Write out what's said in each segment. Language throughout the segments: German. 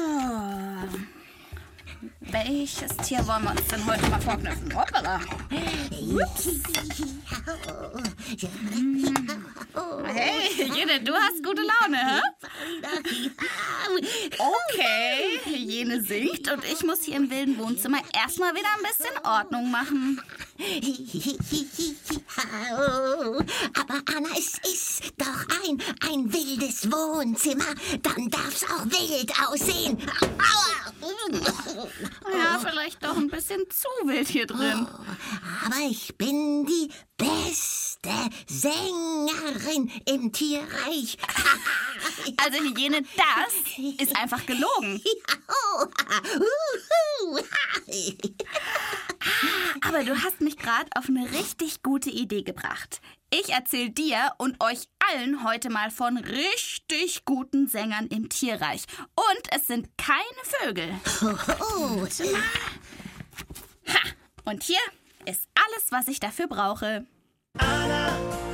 So. Welches Tier wollen wir uns denn heute mal vorknüpfen? Hoppala. Ups. Hey, Jene, du hast gute Laune, hä? Okay, Jene singt und ich muss hier im wilden Wohnzimmer erstmal wieder ein bisschen Ordnung machen. Aber Anna, es ist doch ein, ein wildes Wohnzimmer. Dann darf's auch wild aussehen. Aua! Ja, vielleicht doch ein bisschen zu wild hier drin. Aber ich bin die beste Sängerin im Tierreich. Also Hygiene, das ist einfach gelogen. Aber du hast mich gerade auf eine richtig gute Idee gebracht. Ich erzähle dir und euch allen heute mal von richtig guten Sängern im Tierreich. Und es sind keine Vögel. Ha! Und hier ist alles, was ich dafür brauche. Anna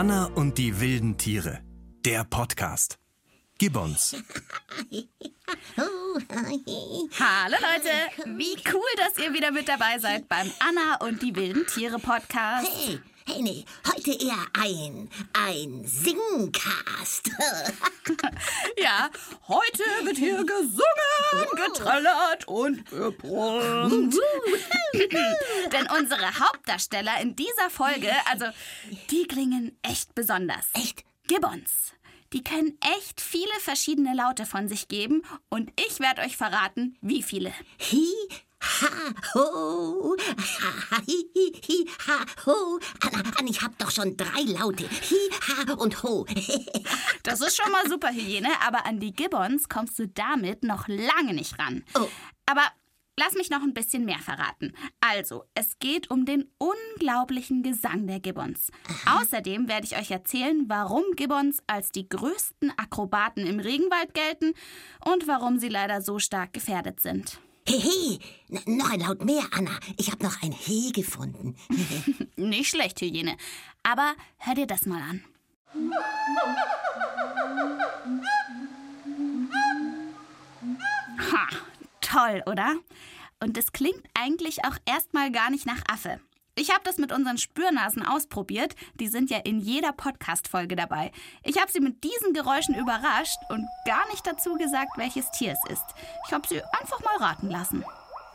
Anna und die wilden Tiere. Der Podcast. Gibbons. Hallo Leute, wie cool, dass ihr wieder mit dabei seid beim Anna und die wilden Tiere Podcast. Hey, hey, nee, heute eher ein, ein Singcast. Ja, heute wird hier gesungen, getrellert und gebrummt. Denn unsere Hauptdarsteller in dieser Folge, also die klingen echt besonders. Echt? Gibbons. Die können echt viele verschiedene Laute von sich geben und ich werde euch verraten, wie viele. Hi, ha, ho, ha, hi, hi, hi, ha, ho. Anna, ich hab doch schon drei Laute. Hi, ha und ho. Das ist schon mal super Hygiene, aber an die Gibbons kommst du damit noch lange nicht ran. Oh. Aber lass mich noch ein bisschen mehr verraten. Also, es geht um den unglaublichen Gesang der Gibbons. Außerdem werde ich euch erzählen, warum Gibbons als die größten Akrobaten im Regenwald gelten und warum sie leider so stark gefährdet sind. He, he, N noch ein Laut mehr, Anna. Ich hab noch ein He gefunden. Nicht schlecht, Hygiene. Aber hör dir das mal an. Ha, toll, oder? Und es klingt eigentlich auch erstmal gar nicht nach Affe. Ich habe das mit unseren Spürnasen ausprobiert. Die sind ja in jeder Podcast-Folge dabei. Ich habe sie mit diesen Geräuschen überrascht und gar nicht dazu gesagt, welches Tier es ist. Ich habe sie einfach mal raten lassen.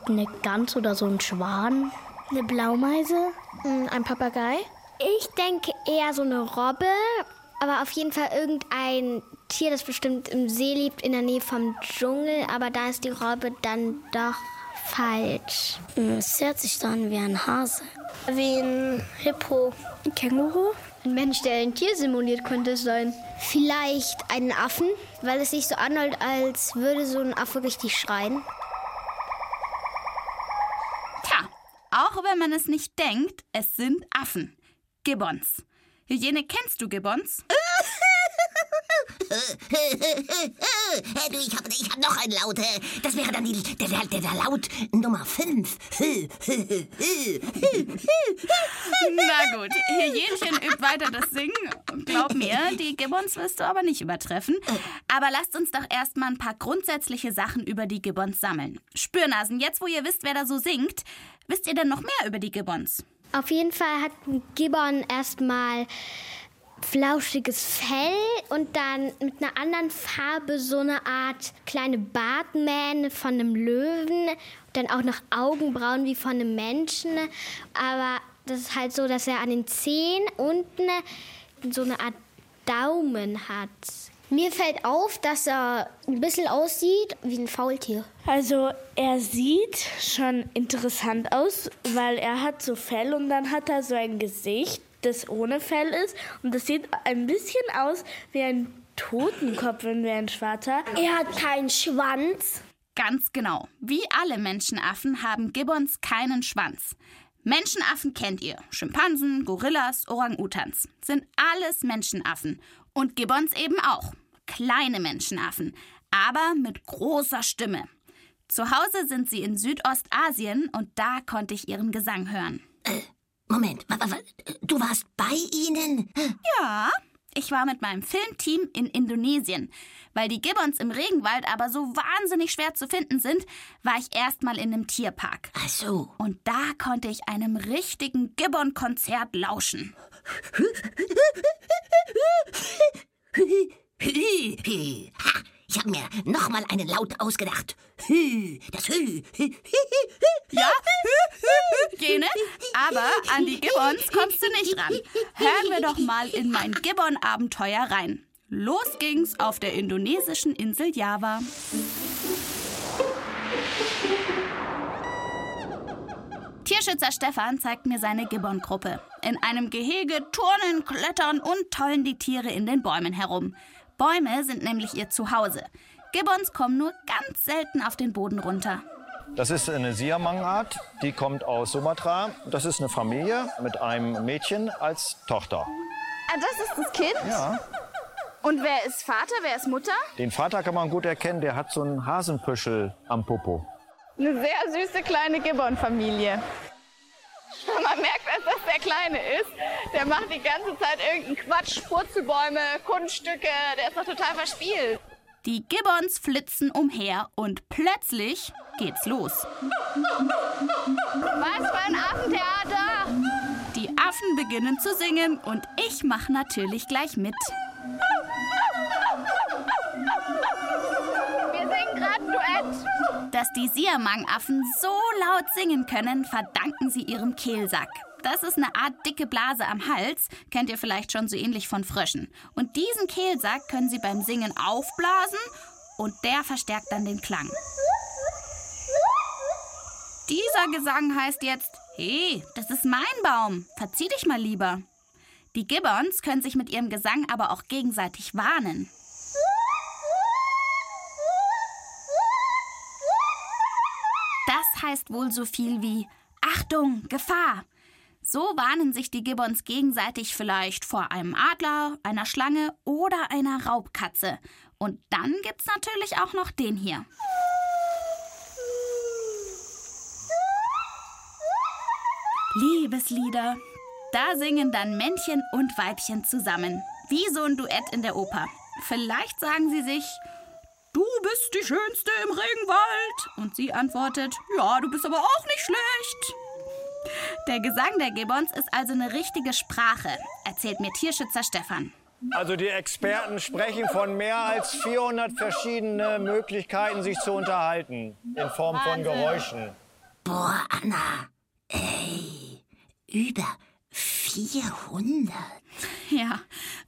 Eine Gans oder so ein Schwan? Eine Blaumeise? Hm, Ein Papagei? Ich denke eher so eine Robbe, aber auf jeden Fall irgendein Tier, das bestimmt im See lebt, in der Nähe vom Dschungel, aber da ist die Robbe dann doch falsch. Hm, Es hört sich so an wie ein Hase. Wie ein Hippo. Ein Känguru? Ein Mensch, der ein Tier simuliert, könnte es sein. Vielleicht einen Affen, weil es sich so anhört, als würde so ein Affe richtig schreien. Tja, auch wenn man es nicht denkt, es sind Affen. Gibbons. Hygiene, kennst du Gibbons? Hey, du, ich hab, ich hab noch einen Laut. äh, Das wäre dann die, der, der, der, der Laut Nummer 5. Na gut, Hygienchen übt weiter das Singen. Glaub mir, die Gibbons wirst du aber nicht übertreffen. Aber lasst uns doch erstmal ein paar grundsätzliche Sachen über die Gibbons sammeln. Spürnasen, jetzt wo ihr wisst, wer da so singt, wisst ihr denn noch mehr über die Gibbons? Auf jeden Fall hat ein Gibbon erstmal flauschiges Fell und dann mit einer anderen Farbe so eine Art kleine Bartmähne von einem Löwen. Dann auch noch Augenbrauen wie von einem Menschen. Aber das ist halt so, dass er an den Zehen unten so eine Art Daumen hat. Mir fällt auf, dass er ein bisschen aussieht wie ein Faultier. Also er sieht schon interessant aus, weil er hat so Fell und dann hat er so ein Gesicht, das ohne Fell ist und das sieht ein bisschen aus wie ein Totenkopf, wenn wir ein schwarzer. Er hat keinen Schwanz. Ganz genau. Wie alle Menschenaffen haben Gibbons keinen Schwanz. Menschenaffen kennt ihr. Schimpansen, Gorillas, Orang-Utans. Sind alles Menschenaffen. Und Gibbons eben auch. Kleine Menschenaffen. aber mit großer Stimme. Zu Hause sind sie in Südostasien und da konnte ich ihren Gesang hören. Moment, du warst bei ihnen? Ja, ich war mit meinem Filmteam in Indonesien. Weil die Gibbons im Regenwald aber so wahnsinnig schwer zu finden sind, war ich erstmal in einem Tierpark. Ach so. Und da konnte ich einem richtigen Gibbon-Konzert lauschen. Hü, hü, hü. Ich habe mir noch mal einen Laut ausgedacht. Hü, das Hü. Hü, hü, hü, Ja, Jene, aber an die Gibbons kommst du nicht ran. Hören wir doch mal in mein Gibbon-Abenteuer rein. Los ging's auf der indonesischen Insel Java. Tierschützer Stefan zeigt mir seine Gibbon-Gruppe. In einem Gehege turnen, klettern und tollen die Tiere in den Bäumen herum. Bäume sind nämlich ihr Zuhause. Gibbons kommen nur ganz selten auf den Boden runter. Das ist eine Siamang-Art, die kommt aus Sumatra. Das ist eine Familie mit einem Mädchen als Tochter. Ah, das ist das Kind? Ja. Und wer ist Vater, wer ist Mutter? Den Vater kann man gut erkennen, der hat so einen Hasenpüschel am Popo. Eine sehr süße kleine Gibbon-Familie. Man merkt, dass das der Kleine ist. Der macht die ganze Zeit irgendeinen Quatsch, Purzelbäume, Kunststücke. Der ist doch total verspielt. Die Gibbons flitzen umher und plötzlich geht's los. Was für ein Affentheater! Die Affen beginnen zu singen und ich mache natürlich gleich mit. Dass die Siamang-Affen so laut singen können, verdanken sie ihrem Kehlsack. Das ist eine Art dicke Blase am Hals, kennt ihr vielleicht schon so ähnlich von Fröschen. Und diesen Kehlsack können sie beim Singen aufblasen und der verstärkt dann den Klang. Dieser Gesang heißt jetzt, hey, das ist mein Baum, verzieh dich mal lieber. Die Gibbons können sich mit ihrem Gesang aber auch gegenseitig warnen. Heißt wohl so viel wie Achtung, Gefahr. So warnen sich die Gibbons gegenseitig vielleicht vor einem Adler, einer Schlange oder einer Raubkatze. Und dann gibt's natürlich auch noch den hier. Liebeslieder. Da singen dann Männchen und Weibchen zusammen. Wie so ein Duett in der Oper. Vielleicht sagen sie sich, bist die Schönste im Regenwald. Und sie antwortet, ja, du bist aber auch nicht schlecht. Der Gesang der Gibbons ist also eine richtige Sprache, erzählt mir Tierschützer Stefan. Also die Experten sprechen von mehr als 400 verschiedene Möglichkeiten, sich zu unterhalten. In Form von Geräuschen. Boah, Anna. Ey, über 400. Ja,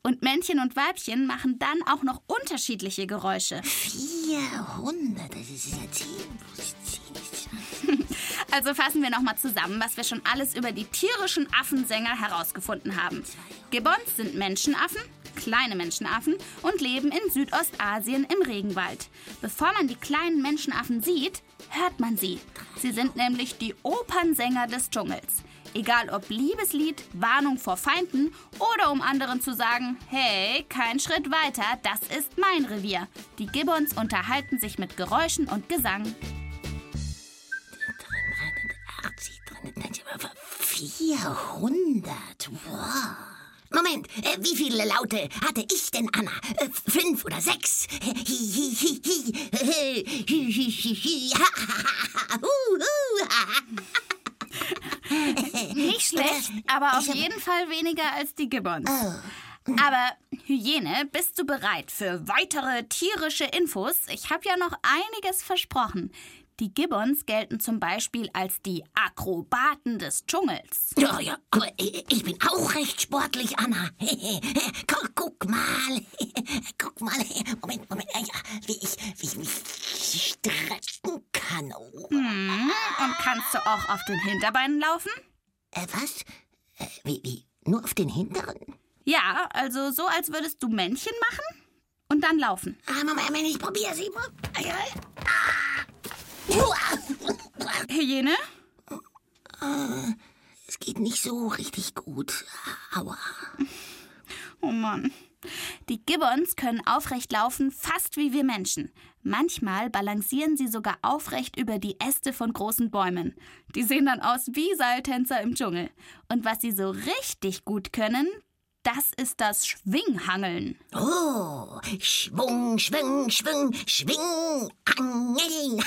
und Männchen und Weibchen machen dann auch noch unterschiedliche Geräusche. 400, das ist ja ziemlich, ziemlich. Also fassen wir nochmal zusammen, was wir schon alles über die tierischen Affensänger herausgefunden haben. Gibbons sind Menschenaffen, kleine Menschenaffen und leben in Südostasien im Regenwald. Bevor man die kleinen Menschenaffen sieht, hört man sie. Sie sind nämlich die Opernsänger des Dschungels. Egal ob Liebeslied, Warnung vor Feinden oder um anderen zu sagen, hey, kein Schritt weiter, das ist mein Revier. Die Gibbons unterhalten sich mit Geräuschen und Gesang. Drin. Nein, aber 400. Wow. Moment, äh, wie viele Laute hatte ich denn, Anna? Äh, fünf oder sechs? Nicht schlecht, aber auf jeden Fall weniger als die Gibbons. Aber Hyäne, bist du bereit für weitere tierische Infos? Ich habe ja noch einiges versprochen. Die Gibbons gelten zum Beispiel als die Akrobaten des Dschungels. Ja, ja, aber äh, ich bin auch recht sportlich, Anna. Guck, guck mal. Guck mal. Moment, Moment. Ja, wie ich, wie ich mich strecken kann. Oh. Hm, und kannst du auch auf den Hinterbeinen laufen? Äh, was? Äh, wie, wie? Nur auf den hinteren? Ja, also so, als würdest du Männchen machen und dann laufen. Ah, Moment, Moment, ich probiere sie. Ah, ja. Ah. Hyäne? Es geht nicht so richtig gut. Aua. Oh Mann. Die Gibbons können aufrecht laufen, fast wie wir Menschen. Manchmal balancieren sie sogar aufrecht über die Äste von großen Bäumen. Die sehen dann aus wie Seiltänzer im Dschungel. Und was sie so richtig gut können, das ist das Schwinghangeln. Oh, Schwung, Schwung, Schwung, Schwing, Angeln.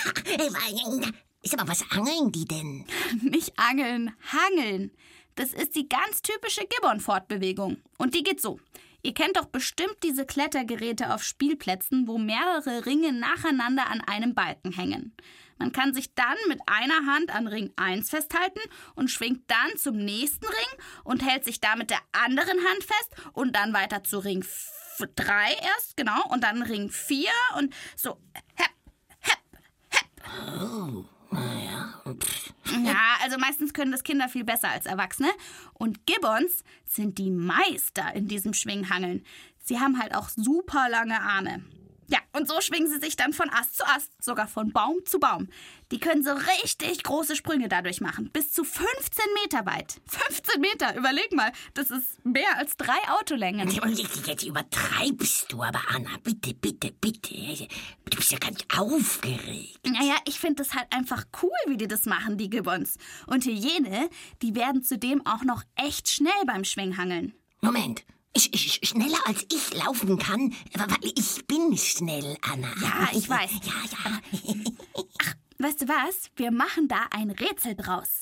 Ist aber was angeln die denn? Nicht angeln, hangeln. Das ist die ganz typische Gibbon-Fortbewegung. Und die geht so. Ihr kennt doch bestimmt diese Klettergeräte auf Spielplätzen, wo mehrere Ringe nacheinander an einem Balken hängen. Man kann sich dann mit einer Hand an Ring 1 festhalten und schwingt dann zum nächsten Ring und hält sich da mit der anderen Hand fest und dann weiter zu Ring 3 erst, genau, und dann Ring 4 und so. Hepp, hepp, hepp. Oh, naja. Ja, also meistens können das Kinder viel besser als Erwachsene. Und Gibbons sind die Meister in diesem Schwinghangeln. Sie haben halt auch super lange Arme. Ja, und so schwingen sie sich dann von Ast zu Ast, sogar von Baum zu Baum. Die können so richtig große Sprünge dadurch machen, bis zu 15 Meter weit. 15 Meter, überleg mal, das ist mehr als drei Autolängen. Jetzt übertreibst du aber, Anna. Bitte, bitte, bitte. Du bist ja ganz aufgeregt. Naja, ich finde das halt einfach cool, wie die das machen, die Gibbons. Und Hyäne, die werden zudem auch noch echt schnell beim Schwinghangeln. Moment. Ich, ich, schneller als ich laufen kann, weil ich bin schnell, Anna. Ja, ich weiß. Ja, ja. Ach, weißt du was? Wir machen da ein Rätsel draus.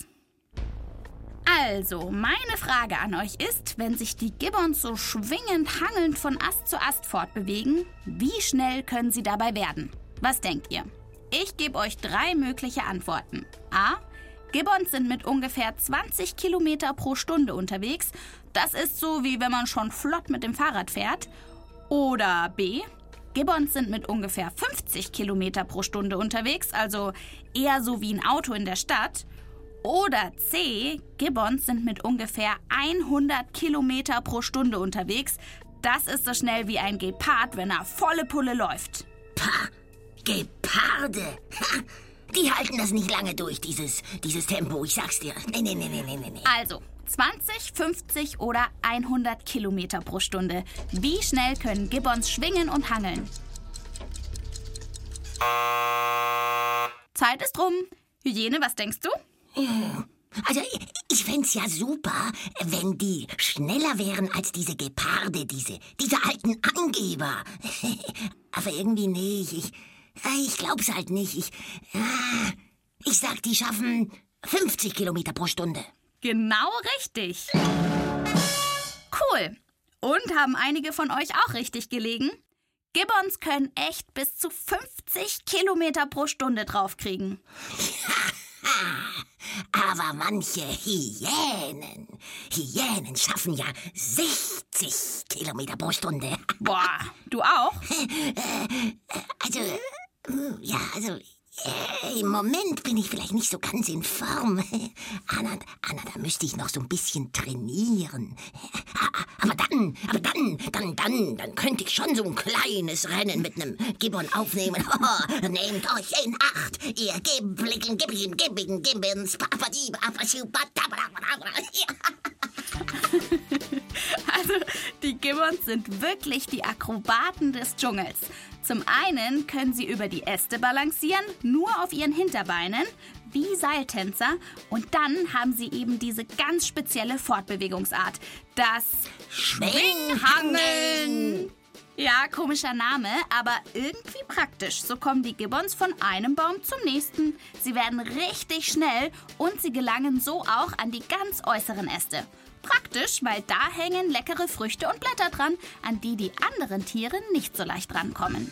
Also, meine Frage an euch ist, wenn sich die Gibbons so schwingend hangelnd von Ast zu Ast fortbewegen, wie schnell können sie dabei werden? Was denkt ihr? Ich gebe euch drei mögliche Antworten. A. Gibbons sind mit ungefähr 20 Kilometer pro Stunde unterwegs. Das ist so, wie wenn man schon flott mit dem Fahrrad fährt. Oder B. Gibbons sind mit ungefähr 50 Kilometer pro Stunde unterwegs, also eher so wie ein Auto in der Stadt. Oder C. Gibbons sind mit ungefähr 100 Kilometer pro Stunde unterwegs. Das ist so schnell wie ein Gepard, wenn er volle Pulle läuft. Pah, Geparde. Die halten das nicht lange durch, dieses, dieses Tempo, ich sag's dir. Nee, nee, nee, nee, nee, nee. Also, 20, 50 oder 100 Kilometer pro Stunde. Wie schnell können Gibbons schwingen und hangeln? Zeit ist rum. Hygiene, was denkst du? Also, ich fänd's ja super, wenn die schneller wären als diese Geparde, diese, diese alten Angeber. Aber irgendwie nicht. Ich, ich glaub's halt nicht. Ich, ah, ich sag, die schaffen 50 Kilometer pro Stunde. Genau richtig. Cool. Und haben einige von euch auch richtig gelegen? Gibbons können echt bis zu 50 Kilometer pro Stunde draufkriegen. Aber manche Hyänen, Hyänen schaffen ja 60 Kilometer pro Stunde. Boah, du auch? Also, äh, ja, also, äh, im Moment bin ich vielleicht nicht so ganz in Form. Anna, Anna, da müsste ich noch so ein bisschen trainieren. Aber dann, aber dann, dann, dann, dann könnte ich schon so ein kleines Rennen mit einem Gibbon aufnehmen. Oh, nehmt euch in Acht, ihr Gibblicken, Gibbigen, Gibbigen, Gibbons, Papadi, Also, die Gibbons sind wirklich die Akrobaten des Dschungels. Zum einen können sie über die Äste balancieren, nur auf ihren Hinterbeinen, wie Seiltänzer. Und dann haben sie eben diese ganz spezielle Fortbewegungsart. Das Schwinghangeln. Ja, komischer Name, aber irgendwie praktisch. So kommen die Gibbons von einem Baum zum nächsten. Sie werden richtig schnell und sie gelangen so auch an die ganz äußeren Äste. Praktisch, weil da hängen leckere Früchte und Blätter dran, an die die anderen Tiere nicht so leicht rankommen.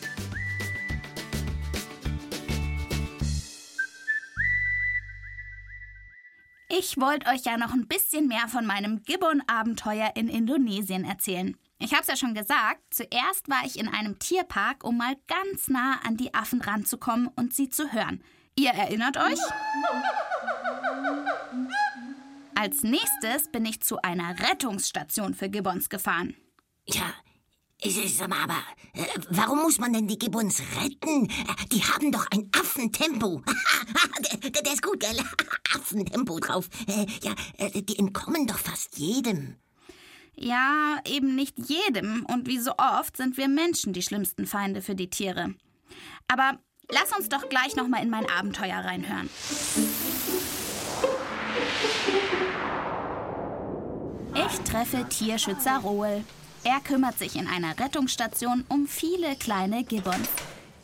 Ich wollte euch ja noch ein bisschen mehr von meinem Gibbon-Abenteuer in Indonesien erzählen. Ich habe es ja schon gesagt, zuerst war ich in einem Tierpark, um mal ganz nah an die Affen ranzukommen und sie zu hören. Ihr erinnert euch? Als nächstes bin ich zu einer Rettungsstation für Gibbons gefahren. Ja, ist aber, aber äh, warum muss man denn die Gibbons retten? Äh, Die haben doch ein Affentempo. der, der, der ist gut, gell? Affentempo drauf. Äh, ja, äh, die entkommen doch fast jedem. Ja, eben nicht jedem und wie so oft sind wir Menschen die schlimmsten Feinde für die Tiere. Aber lass uns doch gleich noch mal in mein Abenteuer reinhören. Ich treffe Tierschützer Roel. Er kümmert sich in einer Rettungsstation um viele kleine Gibbons.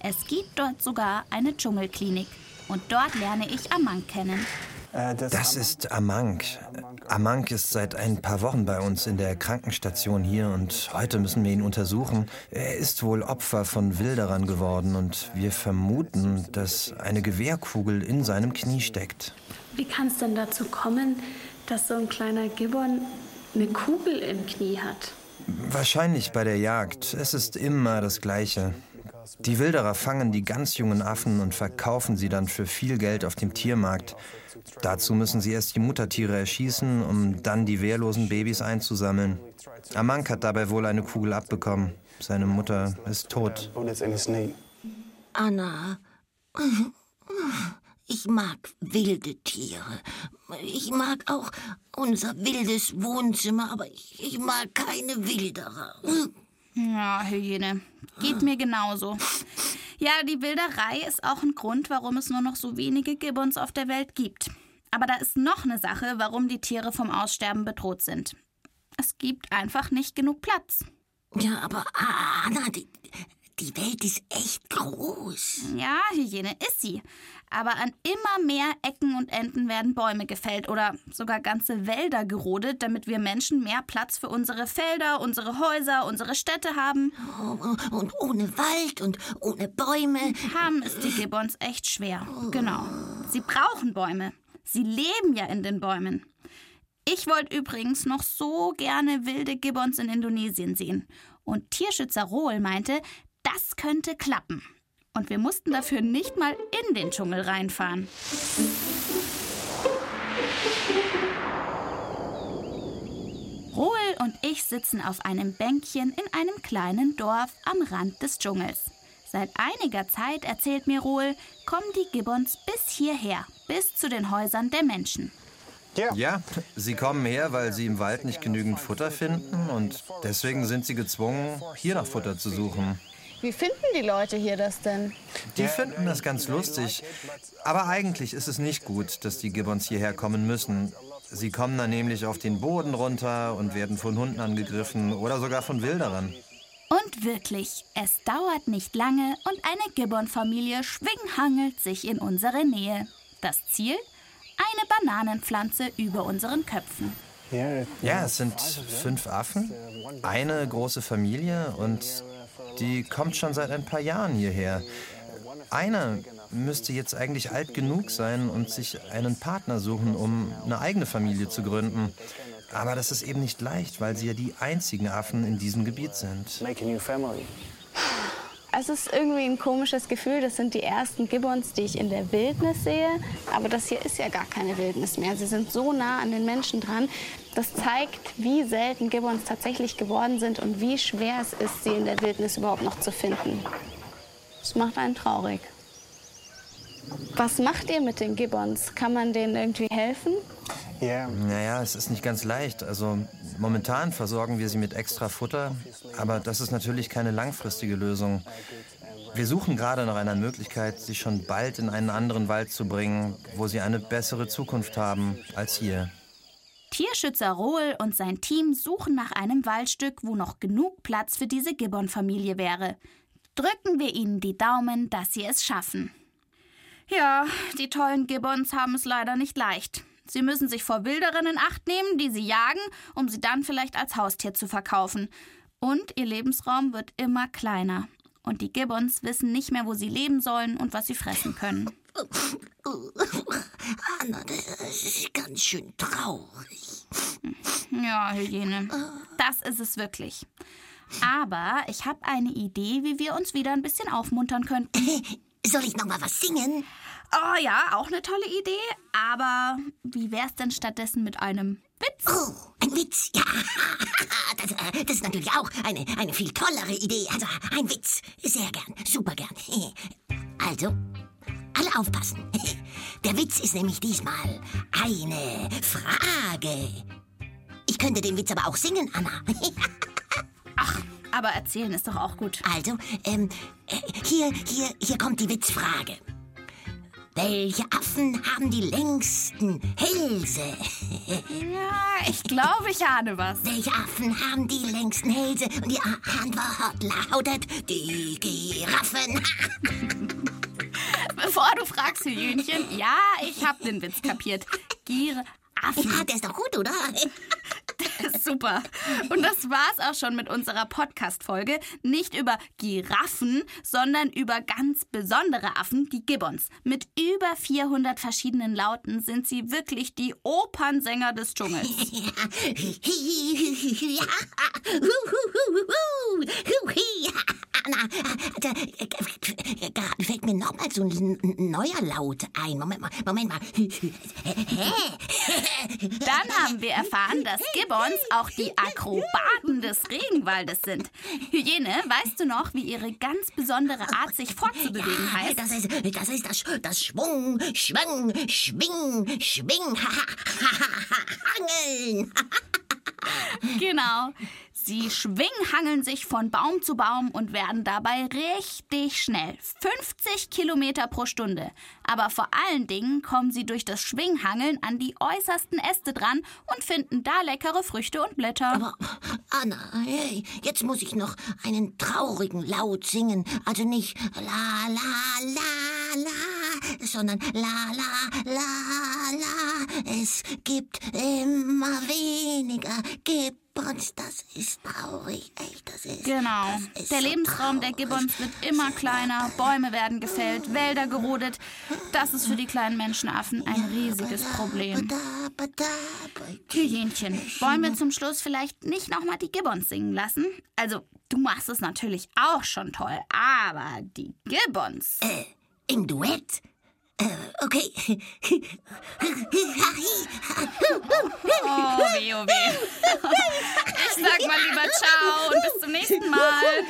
Es gibt dort sogar eine Dschungelklinik. Und dort lerne ich Amang kennen. Das ist Amank. Amank ist seit ein paar Wochen bei uns in der Krankenstation hier und heute müssen wir ihn untersuchen. Er ist wohl Opfer von Wilderern geworden und wir vermuten, dass eine Gewehrkugel in seinem Knie steckt. Wie kann es denn dazu kommen, dass so ein kleiner Gibbon eine Kugel im Knie hat? Wahrscheinlich bei der Jagd. Es ist immer das Gleiche. Die Wilderer fangen die ganz jungen Affen und verkaufen sie dann für viel Geld auf dem Tiermarkt. Dazu müssen sie erst die Muttertiere erschießen, um dann die wehrlosen Babys einzusammeln. Amank hat dabei wohl eine Kugel abbekommen. Seine Mutter ist tot. Anna, ich mag wilde Tiere. Ich mag auch unser wildes Wohnzimmer, aber ich, mag keine Wilderer. Ja, Hygiene. Geht mir genauso. Ja, die Wilderei ist auch ein Grund, warum es nur noch so wenige Gibbons auf der Welt gibt. Aber da ist noch eine Sache, warum die Tiere vom Aussterben bedroht sind. Es gibt einfach nicht genug Platz. Ja, aber Anna, die, die Welt ist echt groß. Ja, Hygiene ist sie. Aber an immer mehr Ecken und Enden werden Bäume gefällt oder sogar ganze Wälder gerodet, damit wir Menschen mehr Platz für unsere Felder, unsere Häuser, unsere Städte haben. Und ohne Wald und ohne Bäume. Haben es die Gibbons echt schwer. Genau. Sie brauchen Bäume. Sie leben ja in den Bäumen. Ich wollte übrigens noch so gerne wilde Gibbons in Indonesien sehen. Und Tierschützer Rohl meinte, das könnte klappen. Und wir mussten dafür nicht mal in den Dschungel reinfahren. Rohl und ich sitzen auf einem Bänkchen in einem kleinen Dorf am Rand des Dschungels. Seit einiger Zeit, erzählt mir Rohl, kommen die Gibbons bis hierher, bis zu den Häusern der Menschen. Ja, sie kommen her, weil sie im Wald nicht genügend Futter finden und deswegen sind sie gezwungen, hier nach Futter zu suchen. Wie finden die Leute hier das denn? Die finden das ganz lustig. Aber eigentlich ist es nicht gut, dass die Gibbons hierher kommen müssen. Sie kommen dann nämlich auf den Boden runter und werden von Hunden angegriffen oder sogar von Wilderern. Und wirklich, es dauert nicht lange und eine Gibbon-Familie schwinghangelt sich in unsere Nähe. Das Ziel? Eine Bananenpflanze über unseren Köpfen. Ja, es sind fünf Affen, eine große Familie und die kommt schon seit ein paar Jahren hierher. Einer müsste jetzt eigentlich alt genug sein und sich einen Partner suchen, um eine eigene Familie zu gründen. Aber das ist eben nicht leicht, weil sie ja die einzigen Affen in diesem Gebiet sind. Es ist irgendwie ein komisches Gefühl. Das sind die ersten Gibbons, die ich in der Wildnis sehe. Aber das hier ist ja gar keine Wildnis mehr. Sie sind so nah an den Menschen dran. Das zeigt, wie selten Gibbons tatsächlich geworden sind und wie schwer es ist, sie in der Wildnis überhaupt noch zu finden. Das macht einen traurig. Was macht ihr mit den Gibbons? Kann man denen irgendwie helfen? Naja, es ist nicht ganz leicht. Also momentan versorgen wir sie mit extra Futter, aber das ist natürlich keine langfristige Lösung. Wir suchen gerade nach einer Möglichkeit, sie schon bald in einen anderen Wald zu bringen, wo sie eine bessere Zukunft haben als hier. Tierschützer Rohl und sein Team suchen nach einem Waldstück, wo noch genug Platz für diese Gibbon-Familie wäre. Drücken wir ihnen die Daumen, dass sie es schaffen. Ja, die tollen Gibbons haben es leider nicht leicht. Sie müssen sich vor Wilderern in Acht nehmen, die sie jagen, um sie dann vielleicht als Haustier zu verkaufen. Und ihr Lebensraum wird immer kleiner. Und die Gibbons wissen nicht mehr, wo sie leben sollen und was sie fressen können. Anna, das ist ganz schön traurig. Ja, Hygiene. Das ist es wirklich. Aber ich habe eine Idee, wie wir uns wieder ein bisschen aufmuntern könnten. Soll ich noch mal was singen? Oh ja, auch eine tolle Idee. Aber wie wär's denn stattdessen mit einem Witz? Oh, ein Witz, ja. Das, äh, das ist natürlich auch eine, eine viel tollere Idee. Also ein Witz. Sehr gern, super gern. Also, alle aufpassen. Der Witz ist nämlich diesmal eine Frage. Ich könnte den Witz aber auch singen, Anna. Aber erzählen ist doch auch gut. Also, ähm, äh, hier, hier, hier kommt die Witzfrage. Welche Affen haben die längsten Hälse? Ja, ich glaube, ich ahne was. Welche Affen haben die längsten Hälse? Und die Antwort lautet die Giraffen. Bevor du fragst, Hühnchen, ja, ich hab den Witz kapiert. Giraffen. Ja, der ist doch gut, oder? Super. Und das war's auch schon mit unserer Podcast-Folge. Nicht über Giraffen, sondern über ganz besondere Affen, die Gibbons. Mit über 400 verschiedenen Lauten sind sie wirklich die Opernsänger des Dschungels. Ja. Fällt mir noch mal so ein neuer Laut ein. Moment mal, Moment mal. Dann haben wir erfahren, dass Gibbons auch die Akrobaten des Regenwaldes sind. Hyäne, weißt du noch, wie ihre ganz besondere Art, sich fortzubewegen heißt? Das ist, das ist das, das Schwung, Schwung, Schwing, Schwing, Hangeln. Genau. Sie schwinghangeln sich von Baum zu Baum und werden dabei richtig schnell. 50 Kilometer pro Stunde. Aber vor allen Dingen kommen sie durch das Schwinghangeln an die äußersten Äste dran und finden da leckere Früchte und Blätter. Aber Anna, hey, jetzt muss ich noch einen traurigen Laut singen. Also nicht la la la la, sondern la la la la. Es gibt immer weniger Gibbons. Das ist traurig, echt, das ist. Genau. das ist Der so Lebensraum der traurig. Gibbons wird immer kleiner, Bäume werden gefällt, Wälder gerodet. Das ist für die kleinen Menschenaffen ein riesiges Problem. Hyänchen, wollen wir zum Schluss vielleicht nicht nochmal die Gibbons singen lassen? Also, du machst es natürlich auch schon toll, aber die Gibbons. Äh, im Duett? Okay. Oh, weh, oh, weh. Ich sag mal lieber Ciao und bis zum nächsten Mal.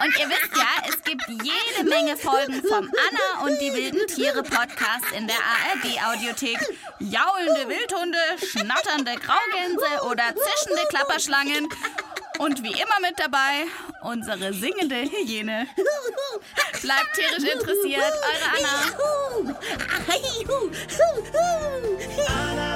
Und ihr wisst ja, es gibt jede Menge Folgen vom Anna und die wilden Tiere Podcast in der ARD Audiothek. Jaulende Wildhunde, schnatternde Graugänse oder zischende Klapperschlangen. Und wie immer mit dabei unsere singende Hyäne. Bleibt tierisch interessiert, eure Anna. Anna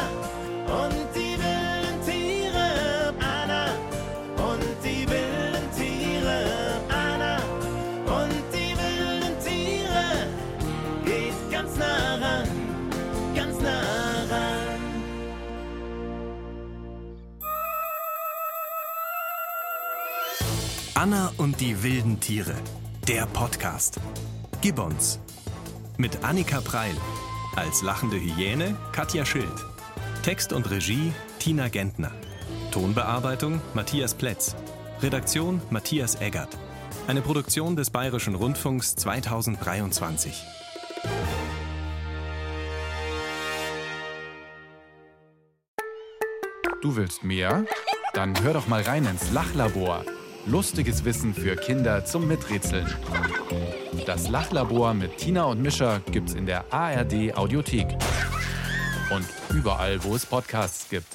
Anna und die wilden Tiere. Der Podcast. Gibbons. Mit Annika Preil. Als lachende Hyäne Katja Schild. Text und Regie Tina Gentner. Tonbearbeitung Matthias Plätz. Redaktion Matthias Eggert. Eine Produktion des Bayerischen Rundfunks 2023. Du willst mehr? Dann hör doch mal rein ins Lachlabor. Lustiges Wissen für Kinder zum Miträtseln. Das Lachlabor mit Tina und Mischa gibt's in der ARD Audiothek. Und überall, wo es Podcasts gibt.